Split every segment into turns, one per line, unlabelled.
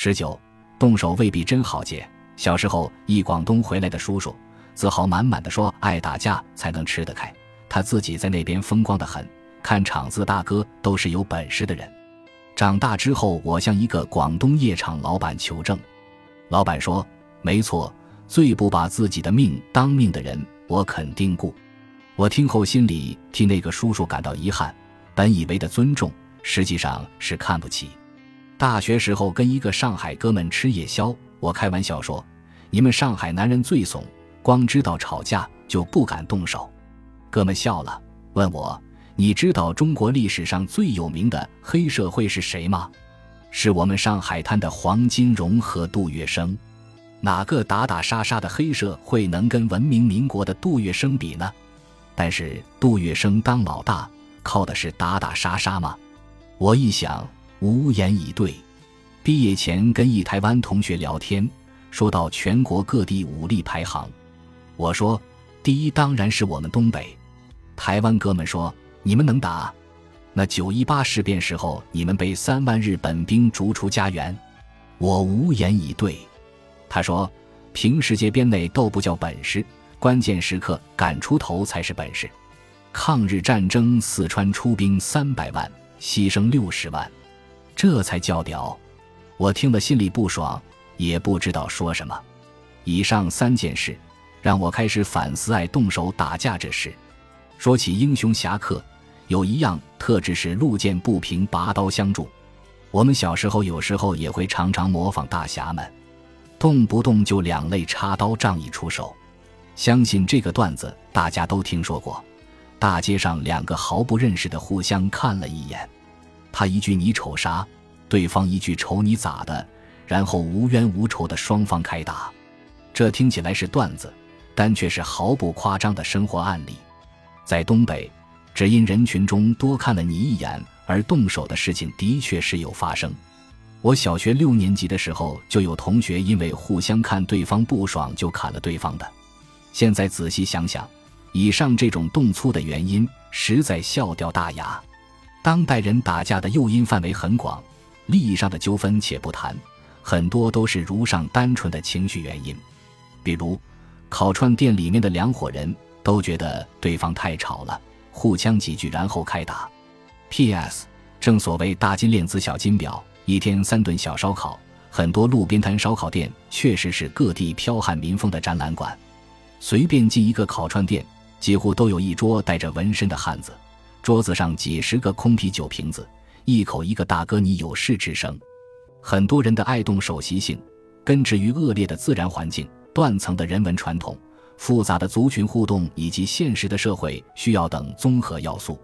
十九，动手未必真好解。小时候，一广东回来的叔叔，自豪满满的说：“爱打架才能吃得开。”他自己在那边风光的很，看场子的大哥都是有本事的人。长大之后，我向一个广东夜场老板求证，老板说：“没错，最不把自己的命当命的人，我肯定雇。”我听后心里替那个叔叔感到遗憾，本以为的尊重，实际上是看不起。大学时候跟一个上海哥们吃夜宵。我开玩笑说：“你们上海男人最怂，光知道吵架就不敢动手。”哥们笑了，问我：“你知道中国历史上最有名的黑社会是谁吗？”是我们上海滩的黄金荣和杜月笙。哪个打打杀杀的黑社会能跟文明民国的杜月笙比呢？但是杜月笙当老大，靠的是打打杀杀吗？我一想，无言以对。毕业前跟一台湾同学聊天，说到全国各地武力排行，我说第一当然是我们东北。台湾哥们说你们能打？那九一八事变时候你们被三万日本兵逐出家园，我无言以对。他说平时街边内斗不叫本事，关键时刻敢出头才是本事。抗日战争四川出兵三百万，牺牲六十万，这才叫屌。我听了心里不爽，也不知道说什么。以上三件事，让我开始反思爱动手打架这事。说起英雄侠客，有一样特质是路见不平拔刀相助。我们小时候有时候也会常常模仿大侠们，动不动就两肋插刀，仗义出手。相信这个段子大家都听说过：大街上两个毫不认识的互相看了一眼，他一句“你瞅啥”。对方一句“瞅你咋的”，然后无冤无仇的双方开打，这听起来是段子，但却是毫不夸张的生活案例。在东北，只因人群中多看了你一眼而动手的事情的确是有发生。我小学六年级的时候，就有同学因为互相看对方不爽就砍了对方的。现在仔细想想，以上这种动粗的原因，实在笑掉大牙。当代人打架的诱因范围很广。利益上的纠纷且不谈，很多都是如上单纯的情绪原因，比如烤串店里面的两伙人都觉得对方太吵了，互呛几句然后开打。P.S. 正所谓大金链子小金表，一天三顿小烧烤，很多路边摊烧烤店确实是各地剽悍民风的展览馆。随便进一个烤串店，几乎都有一桌带着纹身的汉子，桌子上几十个空啤酒瓶子。一口一个大哥，你有事之声。很多人的爱动手习性，根植于恶劣的自然环境、断层的人文传统、复杂的族群互动以及现实的社会需要等综合要素。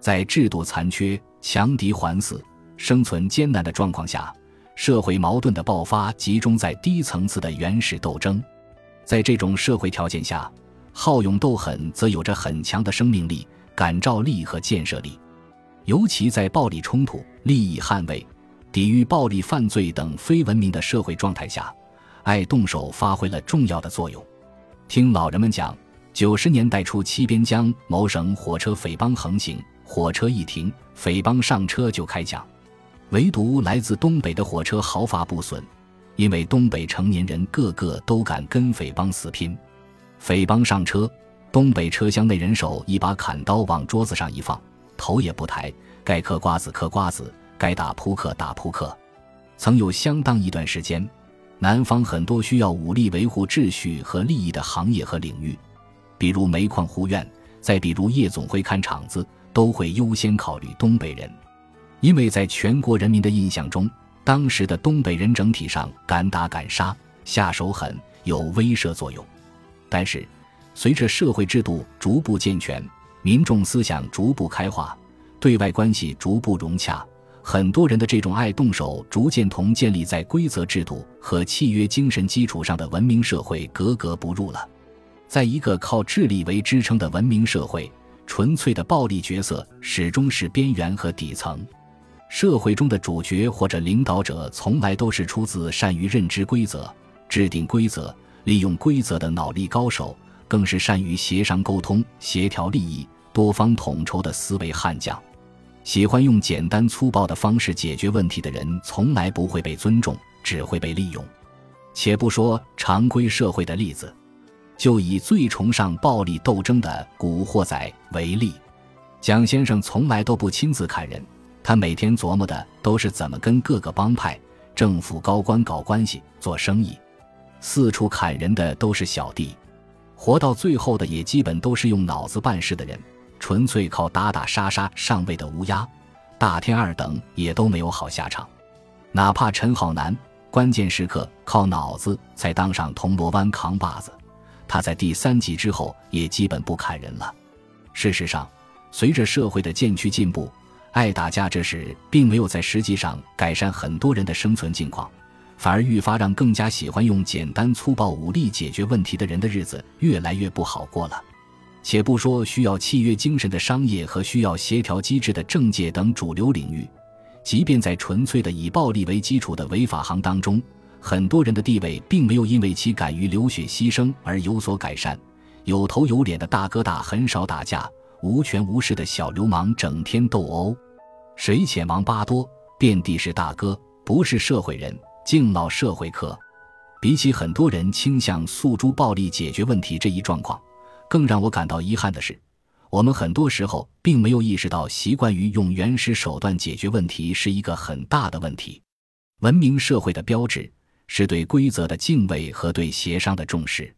在制度残缺、强敌环伺、生存艰难的状况下，社会矛盾的爆发集中在低层次的原始斗争。在这种社会条件下，好勇斗狠则有着很强的生命力、感召力和建设力。尤其在暴力冲突、利益捍卫、抵御暴力犯罪等非文明的社会状态下，爱动手发挥了重要的作用。听老人们讲，九十年代初期边疆某省火车匪帮横行，火车一停，匪帮上车就开讲，唯独来自东北的火车毫发不损，因为东北成年人个个都敢跟匪帮死拼。匪帮上车，东北车厢内人手一把砍刀往桌子上一放。头也不抬，该嗑瓜子嗑瓜子，该打扑克打扑克。曾有相当一段时间，南方很多需要武力维护秩序和利益的行业和领域，比如煤矿护院，再比如夜总会看场子，都会优先考虑东北人，因为在全国人民的印象中，当时的东北人整体上敢打敢杀，下手狠，有威慑作用。但是，随着社会制度逐步健全。民众思想逐步开化，对外关系逐步融洽，很多人的这种爱动手逐渐同建立在规则制度和契约精神基础上的文明社会格格不入了。在一个靠智力为支撑的文明社会，纯粹的暴力角色始终是边缘和底层。社会中的主角或者领导者从来都是出自善于认知规则、制定规则、利用规则的脑力高手。更是善于协商沟通、协调利益、多方统筹的思维悍将。喜欢用简单粗暴的方式解决问题的人，从来不会被尊重，只会被利用。且不说常规社会的例子，就以最崇尚暴力斗争的古惑仔为例，蒋先生从来都不亲自砍人，他每天琢磨的都是怎么跟各个帮派、政府高官搞关系、做生意。四处砍人的都是小弟，活到最后的也基本都是用脑子办事的人，纯粹靠打打杀杀上位的乌鸦。大天二等也都没有好下场，哪怕陈浩南。关键时刻靠脑子才当上铜锣湾扛把子，他在第三集之后也基本不砍人了。事实上，随着社会的渐趋进步，爱打架这事并没有在实际上改善很多人的生存境况，反而愈发让更加喜欢用简单粗暴武力解决问题的人的日子越来越不好过了。且不说需要契约精神的商业和需要协调机制的政界等主流领域。即便在纯粹的以暴力为基础的违法行当中，很多人的地位并没有因为其敢于流血牺牲而有所改善。有头有脸的大哥大很少打架，无权无势的小流氓整天斗殴，谁且王八多，遍地是大哥，不是社会人，敬老社会课。比起很多人倾向诉诸暴力解决问题这一状况，更让我感到遗憾的是。我们很多时候并没有意识到，习惯于用原始手段解决问题是一个很大的问题。文明社会的标志是对规则的敬畏和对协商的重视。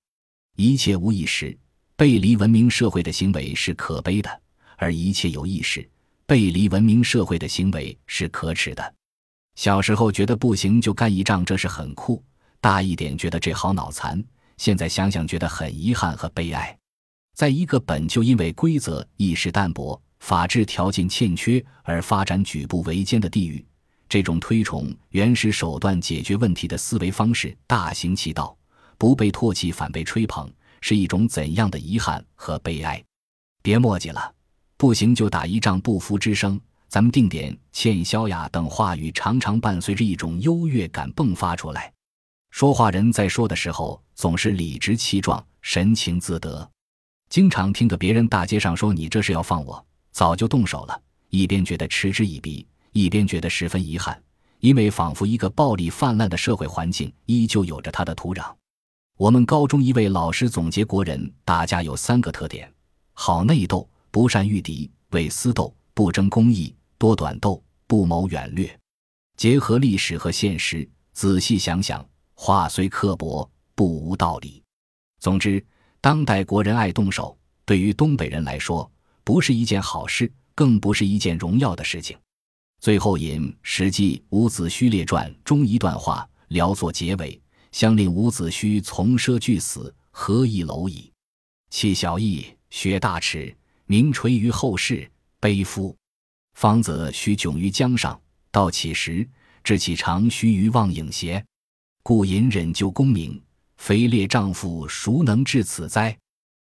一切无意识背离文明社会的行为是可悲的，而一切有意识背离文明社会的行为是可耻的。小时候觉得不行就干一仗，这是很酷；大一点觉得这好脑残。现在想想，觉得很遗憾和悲哀。在一个本就因为规则意识淡薄、法治条件欠缺而发展举步维艰的地域，这种推崇原始手段解决问题的思维方式大行其道，不被唾弃反被吹捧，是一种怎样的遗憾和悲哀？别墨迹了，不行就打一仗，不服之声，咱们定点、欠削呀等话语，常常伴随着一种优越感迸发出来。说话人在说的时候，总是理直气壮，神情自得。经常听着别人大街上说你这是要放我，早就动手了。一边觉得嗤之以鼻，一边觉得十分遗憾，因为仿佛一个暴力泛滥的社会环境依旧有着它的土壤。我们高中一位老师总结国人打架有三个特点：好内斗，不善御敌，为私斗，不争公义，多短斗，不谋远略。结合历史和现实，仔细想想，话虽刻薄，不无道理。总之。当代国人爱动手，对于东北人来说，不是一件好事，更不是一件荣耀的事情。最后引《史记·伍子胥列传》中一段话，聊作结尾：“相令伍子胥从奢俱死，何以蝼蚁？弃小义，学大耻，名垂于后世。悲夫！方子须窘于江上，到起时，志气长须于望影斜。故隐忍救功名。”非烈丈夫孰能至此哉？